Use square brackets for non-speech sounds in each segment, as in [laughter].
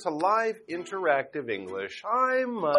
to Live Interactive English. I'm Mike.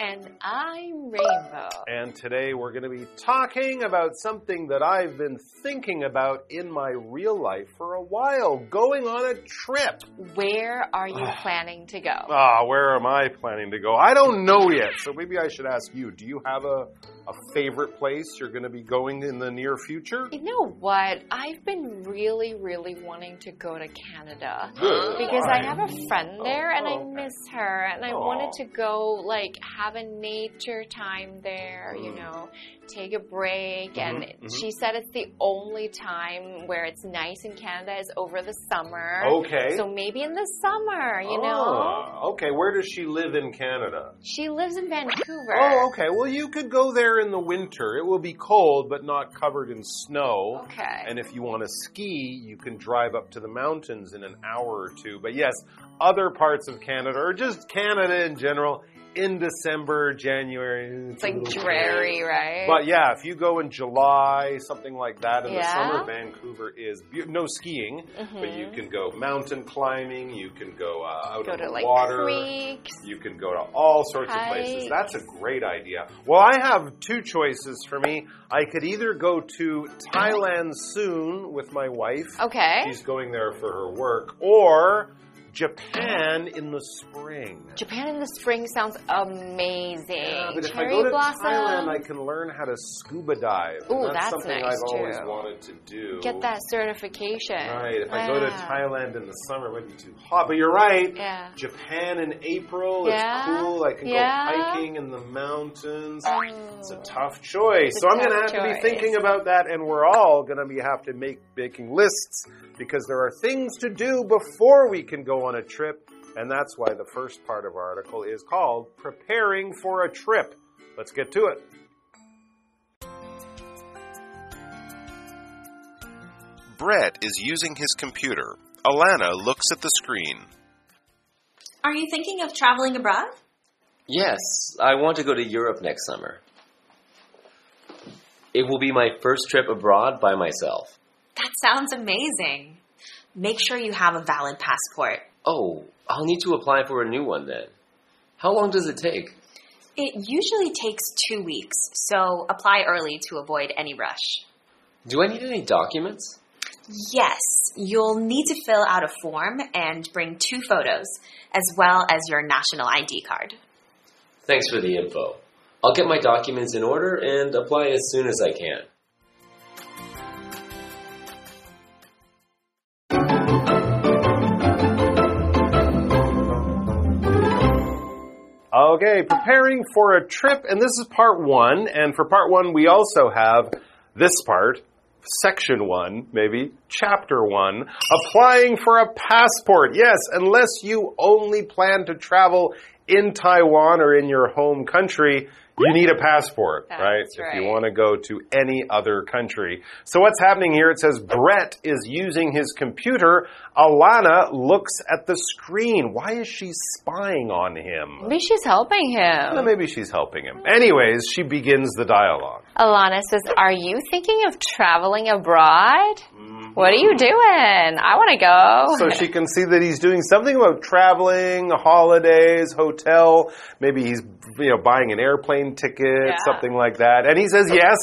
And I'm Rainbow. And today we're going to be talking about something that I've been thinking about in my real life for a while going on a trip. Where are you [sighs] planning to go? Ah, where am I planning to go? I don't know yet, so maybe I should ask you. Do you have a, a favorite place you're going to be going in the near future? You know what? I've been really, really wanting to go to Canada. Because Why? I have a friend there and oh, I okay. miss her and I wanted to go like have a nature time there, you Mm. know, take a break and Mhm, mhm. she said it's the only time where it's nice in Canada is over the summer. Okay. So maybe in the summer, you know. Ah, okay, where does she live in Canada? She lives in Vancouver. Oh, okay. Well, you could go there in the winter. It will be cold, but not covered in snow. Okay. And if you want to ski, you can drive up to the mountains in an hour or two. But yes, other parts of Canada, or just Canada in general, in December, January, It's like dreary, right? But yeah, if you go in July, something like that, in the summer, Vancouver is no skiing, but you Mhm. can go mountain climbing. You can go uh, out go on to the like water. creeks. You can go to all sorts of places. That's a great idea. Well, I have two choices for me. I could either go to Thailand soon with my wife. Okay. She's going there for her work, or Japan in the spring. Japan in the spring sounds amazing. Yeah, but if I Cherry go to blossom. Thailand, I can learn how to scuba dive. Ooh, that's, that's something nice, I've always wanted to do. Get that certification. Right. If I go to Thailand in the summer, it might be too hot. But you're right. Yeah. Japan in April, Yeah. it's cool. I can Yeah. go hiking in the mountains. Oh. It's a tough choice. It's so I'm going to have to be thinking about that, and we're all going to be have to make making lists because there are things to do before we can go on a trip, and that's why the first part of our article is called "Preparing for a Trip." Let's get to it. Brett is using his computer. Alana looks at the screen. Are you thinking of traveling abroad? Yes, I want to go to Europe next summer. It will be my first trip abroad by myself. That sounds amazing. Make sure you have a valid passport. Oh, I'll need to apply for a new one then. How long does it take? It usually takes two weeks, so apply early to avoid any rush. Do I need any documents? Yes, you'll need to fill out a form and bring two photos, as well as your national ID card. Thanks for the info. I'll get my documents in order and apply as soon as I can. Okay, preparing for a trip, and this is part one. And for part one, we also have this part, section one, maybe, chapter one, applying for a passport. Yes, unless you only plan to travel in Taiwan or in your home country, you need a passport, That's right? If you want to go to any other country. So what's happening here? It says Brett is using his computer. Alana looks at the screen. Why is she spying on him? Maybe she's helping Well, him. maybe she's helping him. Anyways, she begins the dialogue. Alana says, Are you thinking of traveling abroad? Mm, What are you mm-hmm. doing? I want to go. So she can see that he's doing something about traveling, holidays, hotel. Maybe he's, you know, buying an airplane ticket, Yeah. something like that. And he says, yes,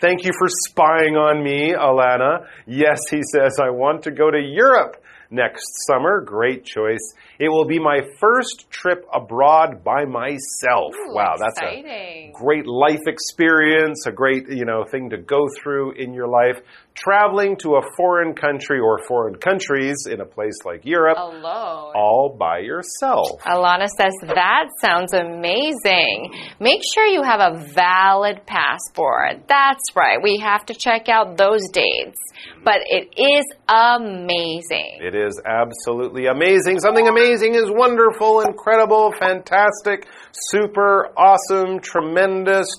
thank you for spying on me, Alana. Yes, he says, I want to go to Europe next summer. Great choice. It will be my first trip abroad by myself. Ooh, wow, that's a exciting. Great life experience, a great, you know, thing to go through in your life. Traveling to a foreign country or foreign countries in a place like Europe oh, Alone. all by yourself. Alana says, That sounds amazing. Make sure you have a valid passport. That's right. We have to check out those dates. But it is amazing. It is absolutely amazing. Something amazing is wonderful, incredible, fantastic, super, awesome, tremendous,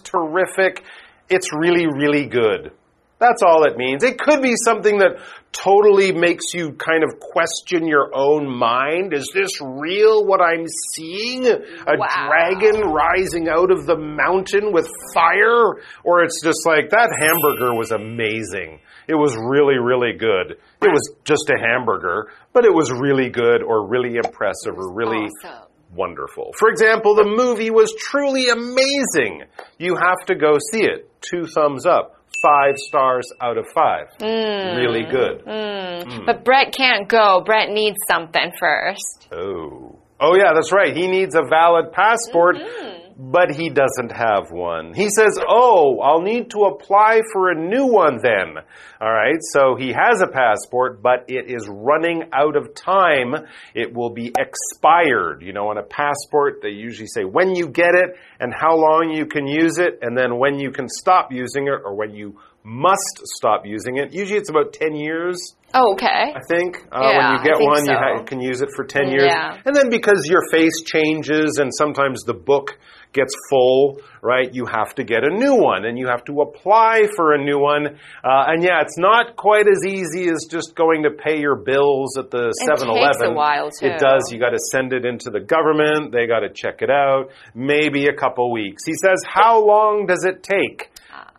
terrific. It's really, really good. That's all it means. It could be something that totally makes you kind of question your own mind. Is this real what I'm seeing? A Wow. dragon rising out of the mountain with fire? Or it's just like that hamburger was amazing. It was really, really good. It was just a hamburger, but it was really good or really impressive or really Awesome. Wonderful. For example, the movie was truly amazing. You have to go see it. Two thumbs up. Five stars out of five. Mm. Really good. Mm. Mm. But Brett can't go. Brett needs something first. Oh. Oh, yeah, that's right. He needs a valid passport, mm-hmm. But he doesn't have one. He says, Oh, I'll need to apply for a new one then. All right, so he has a passport, but it is running out of time. It will be expired. You know, on a passport, they usually say when you get it and how long you can use it, and then when you can stop using it or when you must stop using it. Usually it's about 10 years. Oh, okay. I think. Uh, Yeah, when you get one, you so. ha- can use it for 10 years. Yeah. And then because your face changes and sometimes the book gets full, right, you have to get a new one and you have to apply for a new one. Uh, and yeah, it's not quite as easy as just going to pay your bills at the It 7 Eleven. takes a while, too. It does. You got to send it into the government, they got to check it out. Maybe a couple weeks. He says, How long does it take?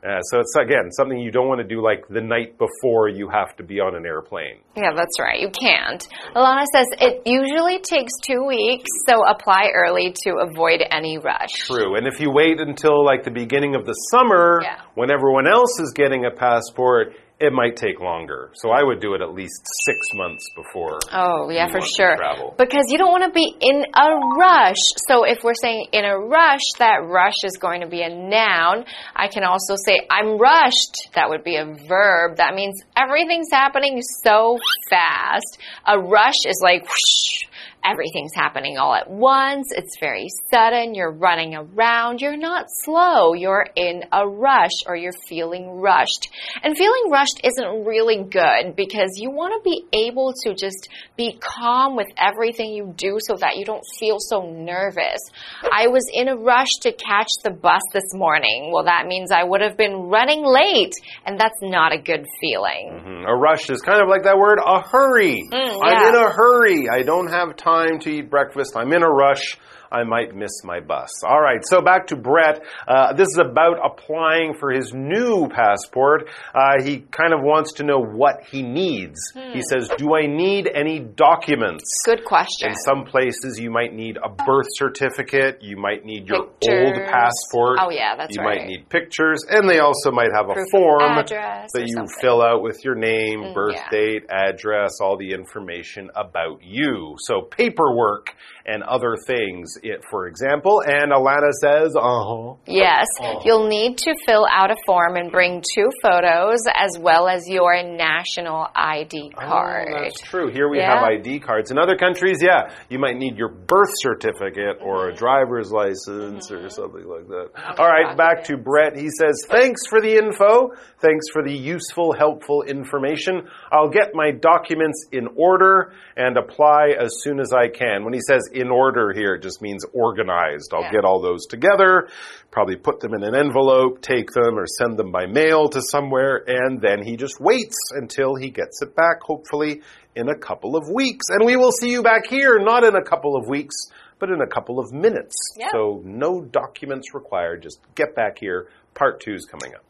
Uh, so it's again something you don't want to do like the night before you have to be on an airplane. Yeah, that's right. You can't. Alana says it usually takes two weeks, so apply early to avoid any rush. True. And if you wait until like the beginning of the summer, Yeah. when everyone else is getting a passport, it might take longer. So I would do it at least six months before. Oh, yeah, for sure. travel. Because you don't want to be in a rush. So if we're saying in a rush, that rush is going to be a noun. I can also say I'm rushed. That would be a verb. That means everything's happening so fast. A rush is like whoosh, everything's happening all at once. It's very sudden. You're running around. You're not slow. You're in a rush or you're feeling rushed. And feeling rushed isn't really good because you want to be able to just be calm with everything you do so that you don't feel so nervous. I was in a rush to catch the bus this morning. Well, that means I would have been running late, and that's not a good feeling. Mhm. A rush is kind of like that word, a hurry. I'm in a hurry. I don't have time to eat breakfast. I'm in a rush. I might miss my bus. All right, so back to Brett. Uh, this is about applying for his new passport. Uh, he kind of wants to know what he needs. He says, Do I need any documents? Good question. In some places, you might need a birth certificate. You might need your old passport. Oh, yeah, that's You right. might need pictures, and they also might have a Proof form that you something. fill out with your name, birth yeah. date, address, all the information about you. So paperwork and other things. It, for example, and Alana says, "Uh huh." Yes, uh-huh. you'll need to fill out a form and bring two photos as well as your national ID card. Oh, that's true. Here we Yeah. have ID cards. In other countries, yeah, you might need your birth certificate or a mm-hmm. driver's license or mm-hmm. something like that. All right, back to Brett. He says, Thanks for the info. Thanks for the useful, helpful information. I'll get my documents in order and apply as soon as I can. When he says in order here, it just means organized. I'll Yeah. get all those together, probably put them in an envelope, take them or send them by mail to somewhere, and then he just waits until he gets it back, hopefully in a couple of weeks. And we will see you back here, not in a couple of weeks, but in a couple of minutes. Yeah. So no documents required. Just get back here. Part two is coming up.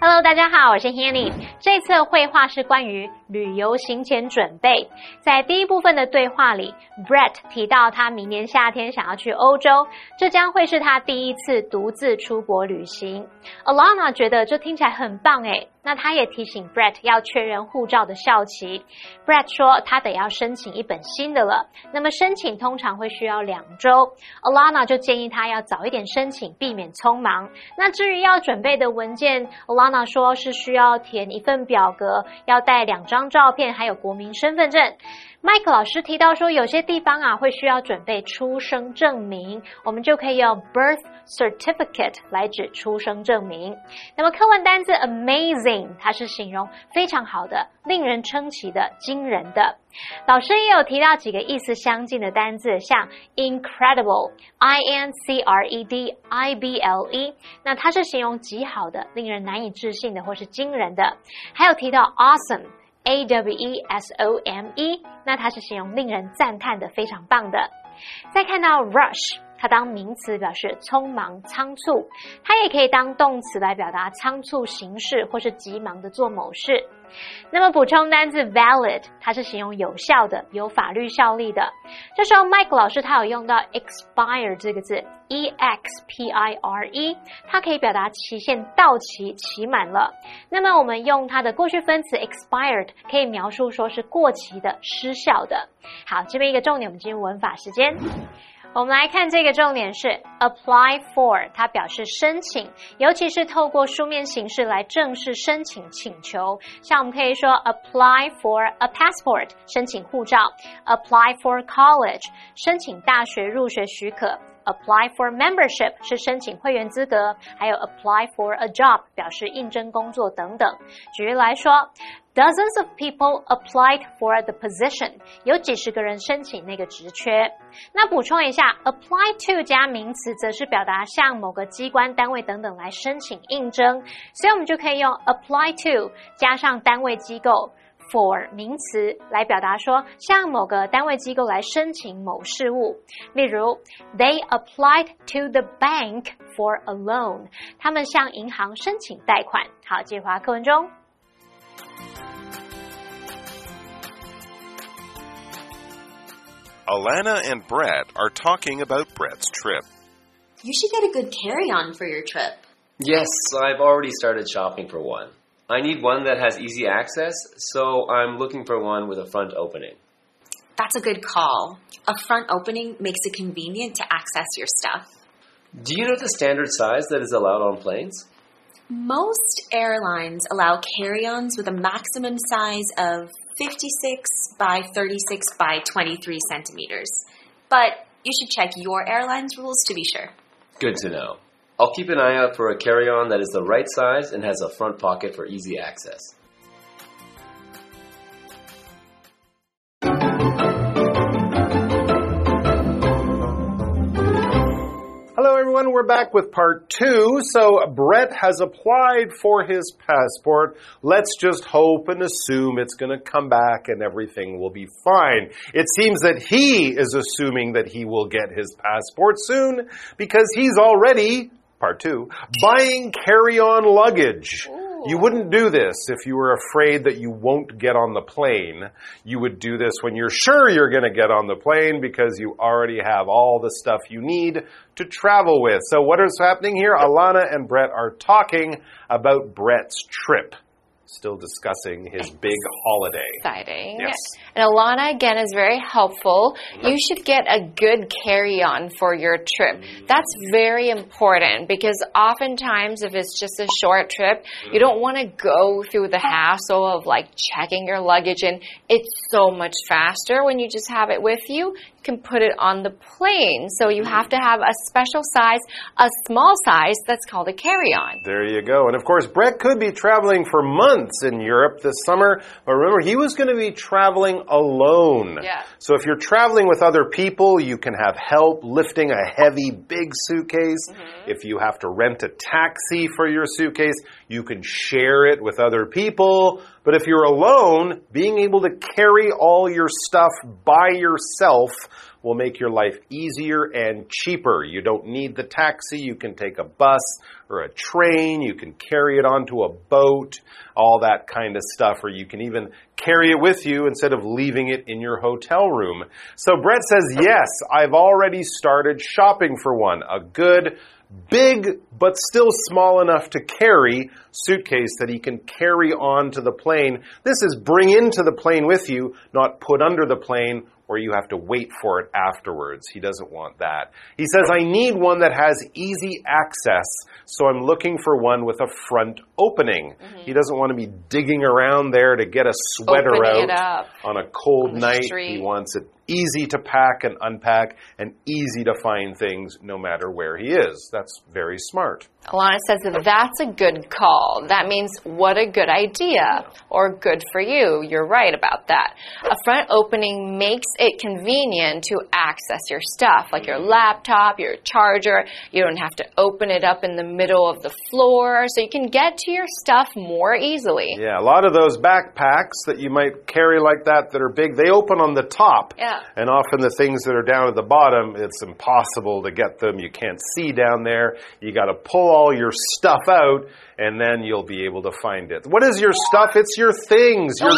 ，Hello，大家好，我是 Henny。这次绘画是关于旅游行前准备。在第一部分的对话里，Brett 提到他明年夏天想要去欧洲，这将会是他第一次独自出国旅行。Alana 觉得这听起来很棒诶，那他也提醒 Brett 要确认护照的效期。Brett 说他得要申请一本新的了，那么申请通常会需要两周。Alana 就建议他要早一点申请，避免匆忙。那至于要准备的文件，Alana 说是需要填一份表格，要带两张张照片，还有国民身份证。麦克老师提到说，有些地方啊会需要准备出生证明，我们就可以用 birth certificate 来指出生证明。那么课文单字 amazing，它是形容非常好的、令人称奇的、惊人的。老师也有提到几个意思相近的单字，像 incredible，i n c r e d i b l e，那它是形容极好的、令人难以置信的或是惊人的。还有提到 awesome。A W E S O M E，那它是形容令人赞叹的、非常棒的。再看到 rush，它当名词表示匆忙、仓促，它也可以当动词来表达仓促行事或是急忙的做某事。那么补充单字 valid，它是形容有效的、有法律效力的。这时候 Mike 老师他有用到 expire 这个字，e x p i r e，它可以表达期限到期、期满了。那么我们用它的过去分词 expired，可以描述说是过期的、失效的。好，这边一个重点，我们进入文法时间。我们来看这个重点是 apply for，它表示申请，尤其是透过书面形式来正式申请请求。像我们可以说 apply for a passport，申请护照；apply for college，申请大学入学许可；apply for membership 是申请会员资格；还有 apply for a job 表示应征工作等等。举例来说。Dozens of people applied for the position，有几十个人申请那个职缺。那补充一下，apply to 加名词，则是表达向某个机关、单位等等来申请应征，所以我们就可以用 apply to 加上单位机构 for 名词来表达说向某个单位机构来申请某事物。例如，They applied to the bank for a loan，他们向银行申请贷款。好，接华课文中。Alana and Brett are talking about Brett's trip. You should get a good carry on for your trip. Yes, I've already started shopping for one. I need one that has easy access, so I'm looking for one with a front opening. That's a good call. A front opening makes it convenient to access your stuff. Do you know the standard size that is allowed on planes? Most airlines allow carry ons with a maximum size of 56 by 36 by 23 centimeters. But you should check your airline's rules to be sure. Good to know. I'll keep an eye out for a carry on that is the right size and has a front pocket for easy access. Hello, everyone. We're back with part two. So, Brett has applied for his passport. Let's just hope and assume it's going to come back and everything will be fine. It seems that he is assuming that he will get his passport soon because he's already, part two, buying carry on luggage. You wouldn't do this if you were afraid that you won't get on the plane. You would do this when you're sure you're going to get on the plane because you already have all the stuff you need to travel with. So, what is happening here? Alana and Brett are talking about Brett's trip. Still discussing his big holiday. Exciting. Yes. And Alana, again, is very helpful. You should get a good carry on for your trip. Mm. That's very important because oftentimes, if it's just a short trip, you mm. don't want to go through the hassle of like checking your luggage, and it's so much faster when you just have it with you. Can put it on the plane. So you mm-hmm. have to have a special size, a small size that's called a carry on. There you go. And of course, Brett could be traveling for months in Europe this summer, but remember, he was going to be traveling alone. Yeah. So if you're traveling with other people, you can have help lifting a heavy, big suitcase. Mm-hmm. If you have to rent a taxi for your suitcase, you can share it with other people. But if you're alone, being able to carry all your stuff by yourself will make your life easier and cheaper. You don't need the taxi. You can take a bus or a train. You can carry it onto a boat, all that kind of stuff. Or you can even carry it with you instead of leaving it in your hotel room. So Brett says, yes, I've already started shopping for one. A good, big, but still small enough to carry suitcase that he can carry on to the plane. This is bring into the plane with you, not put under the plane where you have to wait for it afterwards. He doesn't want that. He says, I need one that has easy access, so I'm looking for one with a front opening. Mm-hmm. He doesn't want to be digging around there to get a sweater Opening out on a cold on night. He wants it easy to pack and unpack and easy to find things no matter where he is. That's very smart. Alana says that that's a good call. That means what a good idea or good for you. You're right about that. A front opening makes it convenient to access your stuff, like your laptop, your charger. You don't have to open it up in the middle of the floor, so you can get to your stuff more easily. Yeah, a lot of those backpacks that you might carry like that that are big, they open on the top. Yeah. And often the things that are down at the bottom, it's impossible to get them. You can't see down there. You got to pull all your stuff out and then you'll be able to find it. What is your stuff? It's your things. Your,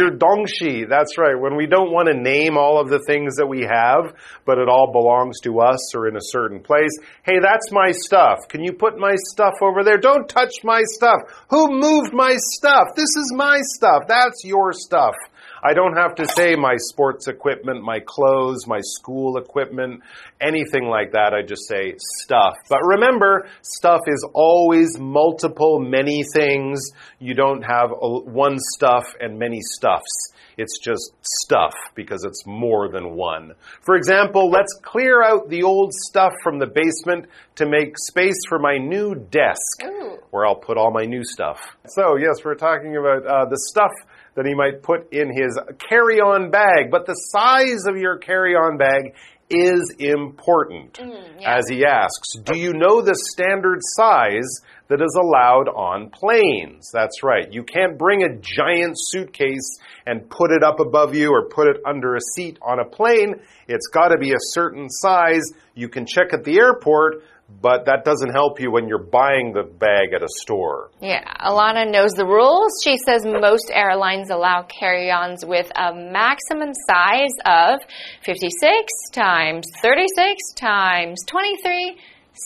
your dongshi. That's right. When we don't want to name all of the things that we have, but it all belongs to us or in a certain place. Hey, that's my stuff. Can you put my stuff over there? Don't touch my stuff. Who moved my stuff? This is my stuff. That's your stuff. I don't have to say my sports equipment, my clothes, my school equipment, anything like that. I just say stuff. But remember, stuff is always multiple, many things. You don't have one stuff and many stuffs. It's just stuff because it's more than one. For example, let's clear out the old stuff from the basement to make space for my new desk Ooh. where I'll put all my new stuff. So, yes, we're talking about uh, the stuff that he might put in his carry on bag, but the size of your carry on bag is important. Mm, yeah. As he asks, do you know the standard size that is allowed on planes? That's right. You can't bring a giant suitcase and put it up above you or put it under a seat on a plane. It's got to be a certain size. You can check at the airport, but that doesn't help you when you're buying the bag at a store. Yeah, Alana knows the rules. She says most airlines allow carry ons with a maximum size of 56 times 36 times 23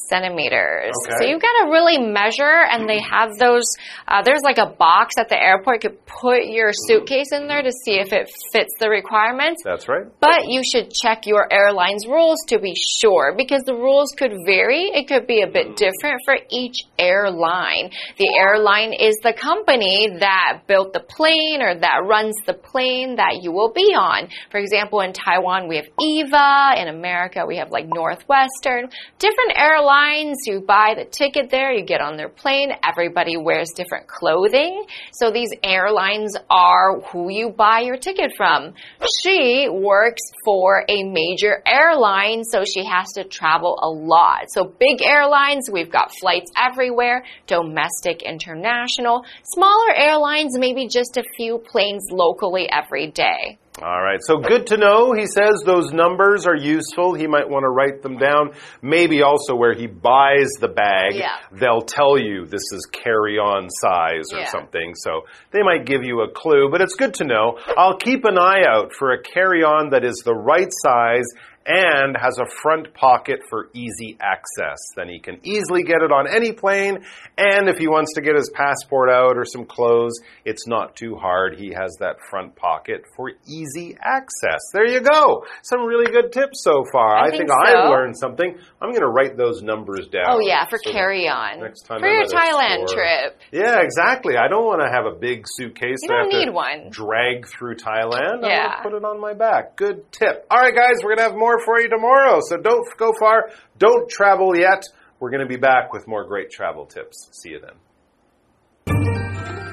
centimeters. Okay. So you've got to really measure, and they mm-hmm. have those. Uh, there's like a box at the airport. You could put your mm-hmm. suitcase in there to see if it fits the requirements. That's right. But you should check your airline's rules to be sure because the rules could vary. It could be a bit mm-hmm. different for each airline. The airline is the company that built the plane or that runs the plane that you will be on. For example, in Taiwan, we have EVA. In America, we have like Northwestern. Different airlines, you buy the ticket there, you get on their plane. Everybody wears different clothing. So these airlines are who you buy your ticket from. She works for a major airline, so she has to travel a lot. So big airlines, we've got flights everywhere, domestic, international. Smaller airlines, maybe just a few planes locally every day. All right, so good to know. He says those numbers are useful. He might want to write them down. Maybe also where he buys the bag, Yeah. they'll tell you this is carry on size or Yeah. something. So they might give you a clue, but it's good to know. I'll keep an eye out for a carry on that is the right size and has a front pocket for easy access. Then he can easily get it on any plane. And if he wants to get his passport out or some clothes, it's not too hard. He has that front pocket for easy access. There you go. Some really good tips so far. I I, think think I've learned something. I'm going to write those numbers down. Oh yeah, for so carry on. next time For I'm your Thailand store. trip. Yeah, exactly. I don't want to have a big suitcase. You that I don't to need one. Drag through Thailand. I'm Yeah. gonna put it on my back. Good tip. All right, guys, we're gonna have more for you tomorrow. So don't go far. Don't travel yet. We're gonna be back with more great travel tips. See you then.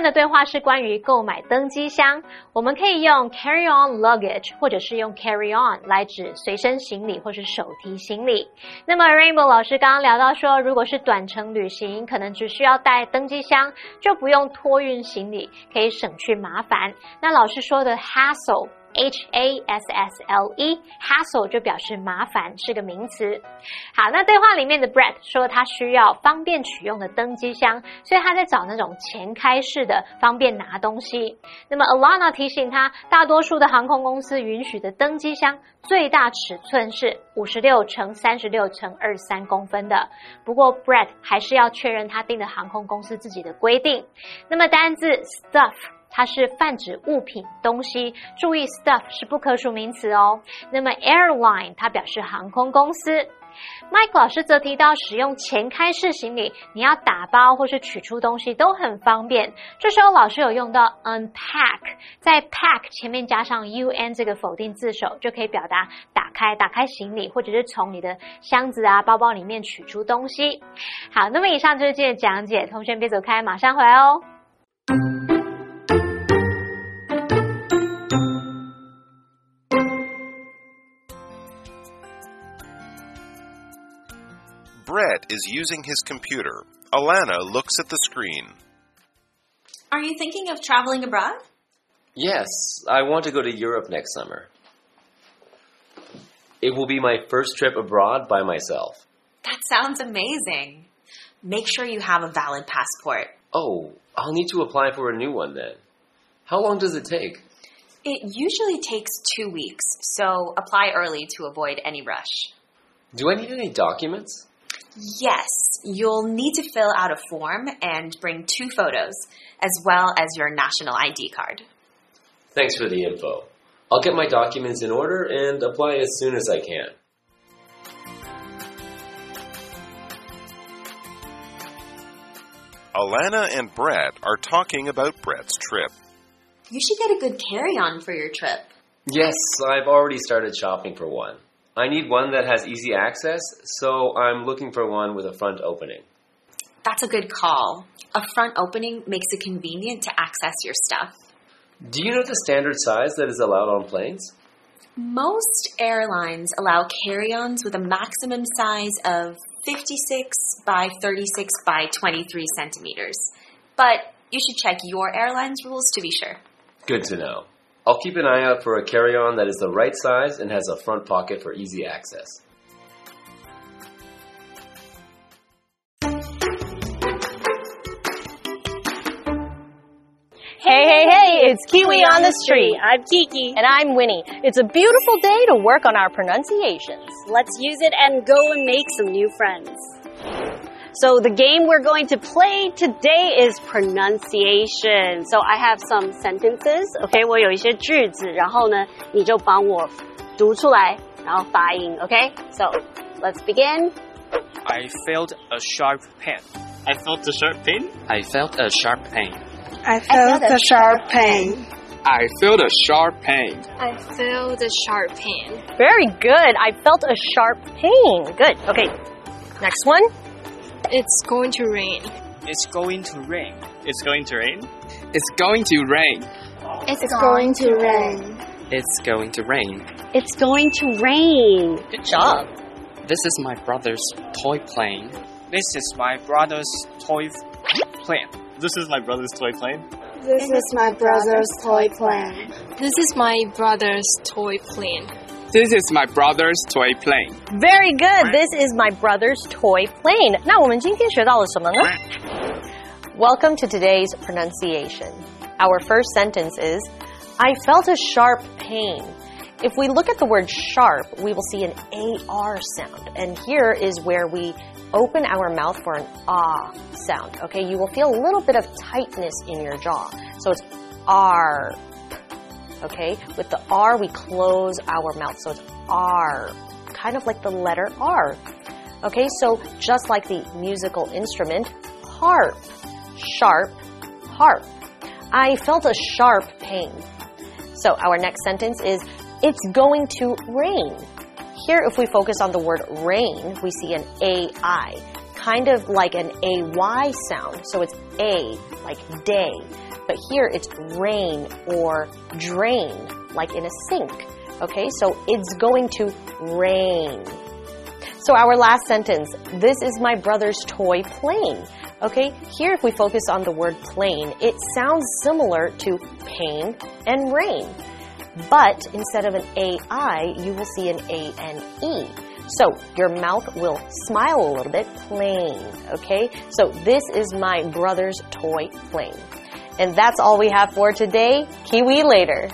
分的对话是关于购买登机箱，我们可以用 carry on luggage 或者是用 carry on 来指随身行李或是手提行李。那么 Rainbow 老师刚刚聊到说，如果是短程旅行，可能只需要带登机箱，就不用托运行李，可以省去麻烦。那老师说的 hassle。H A S S L E，hassle 就表示麻烦，是个名词。好，那对话里面的 Brett 说他需要方便取用的登机箱，所以他在找那种前开式的，方便拿东西。那么 Alana 提醒他，大多数的航空公司允许的登机箱最大尺寸是五十六乘三十六乘二三公分的。不过 Brett 还是要确认他订的航空公司自己的规定。那么单字 stuff。它是泛指物品、东西。注意，stuff 是不可数名词哦。那么 airline 它表示航空公司。Mike 老师则提到，使用前开式行李，你要打包或是取出东西都很方便。这时候老师有用到 unpack，在 pack 前面加上 un 这个否定字首，就可以表达打开、打开行李，或者是从你的箱子啊、包包里面取出东西。好，那么以上就是今天的讲解，同学别走开，马上回来哦。Is using his computer. Alana looks at the screen. Are you thinking of traveling abroad? Yes, I want to go to Europe next summer. It will be my first trip abroad by myself. That sounds amazing. Make sure you have a valid passport. Oh, I'll need to apply for a new one then. How long does it take? It usually takes two weeks, so apply early to avoid any rush. Do I need any documents? Yes, you'll need to fill out a form and bring two photos, as well as your national ID card. Thanks for the info. I'll get my documents in order and apply as soon as I can. Alana and Brett are talking about Brett's trip. You should get a good carry on for your trip. Yes, I've already started shopping for one. I need one that has easy access, so I'm looking for one with a front opening. That's a good call. A front opening makes it convenient to access your stuff. Do you know the standard size that is allowed on planes? Most airlines allow carry ons with a maximum size of 56 by 36 by 23 centimeters. But you should check your airline's rules to be sure. Good to know. I'll keep an eye out for a carry on that is the right size and has a front pocket for easy access. Hey, hey, hey, it's Kiwi on the street. I'm Kiki. And I'm Winnie. It's a beautiful day to work on our pronunciations. Let's use it and go and make some new friends. So the game we're going to play today is pronunciation. So I have some sentences. OK，我有一些句子，然后呢，你就帮我读出来，然后发音。OK, so let's begin. I felt a sharp pain. I felt a sharp pain. I felt a sharp pain. I felt a sharp pain. I felt a sharp pain. I felt a sharp pain. Very good. I felt a sharp pain. Good. Okay. Next one. It's going to rain. It's going to rain. It's going to rain. It's going to rain. It's, it's going, going to rain. It's going to rain. It's going to rain. Good job. This is my brother's toy plane. This is my brother's toy plane. This is my brother's toy plane. This is my brother's toy plane. This is my brother's toy plane. This is my brother's toy plane. Very good. This is my brother's toy plane. 那我们今天学到了什么呢? Welcome to today's pronunciation. Our first sentence is I felt a sharp pain. If we look at the word sharp, we will see an AR sound. And here is where we open our mouth for an ah sound. Okay, you will feel a little bit of tightness in your jaw. So it's R. Okay, with the R, we close our mouth. So it's R, kind of like the letter R. Okay, so just like the musical instrument, harp, sharp, harp. I felt a sharp pain. So our next sentence is, it's going to rain. Here, if we focus on the word rain, we see an AI, kind of like an AY sound. So it's A, like day. But here it's rain or drain, like in a sink. Okay, so it's going to rain. So our last sentence, this is my brother's toy plane. Okay, here if we focus on the word plane, it sounds similar to pain and rain. But instead of an AI, you will see an A and E. So your mouth will smile a little bit, plane. Okay, so this is my brother's toy plane. And that's all we have for today. Kiwi later.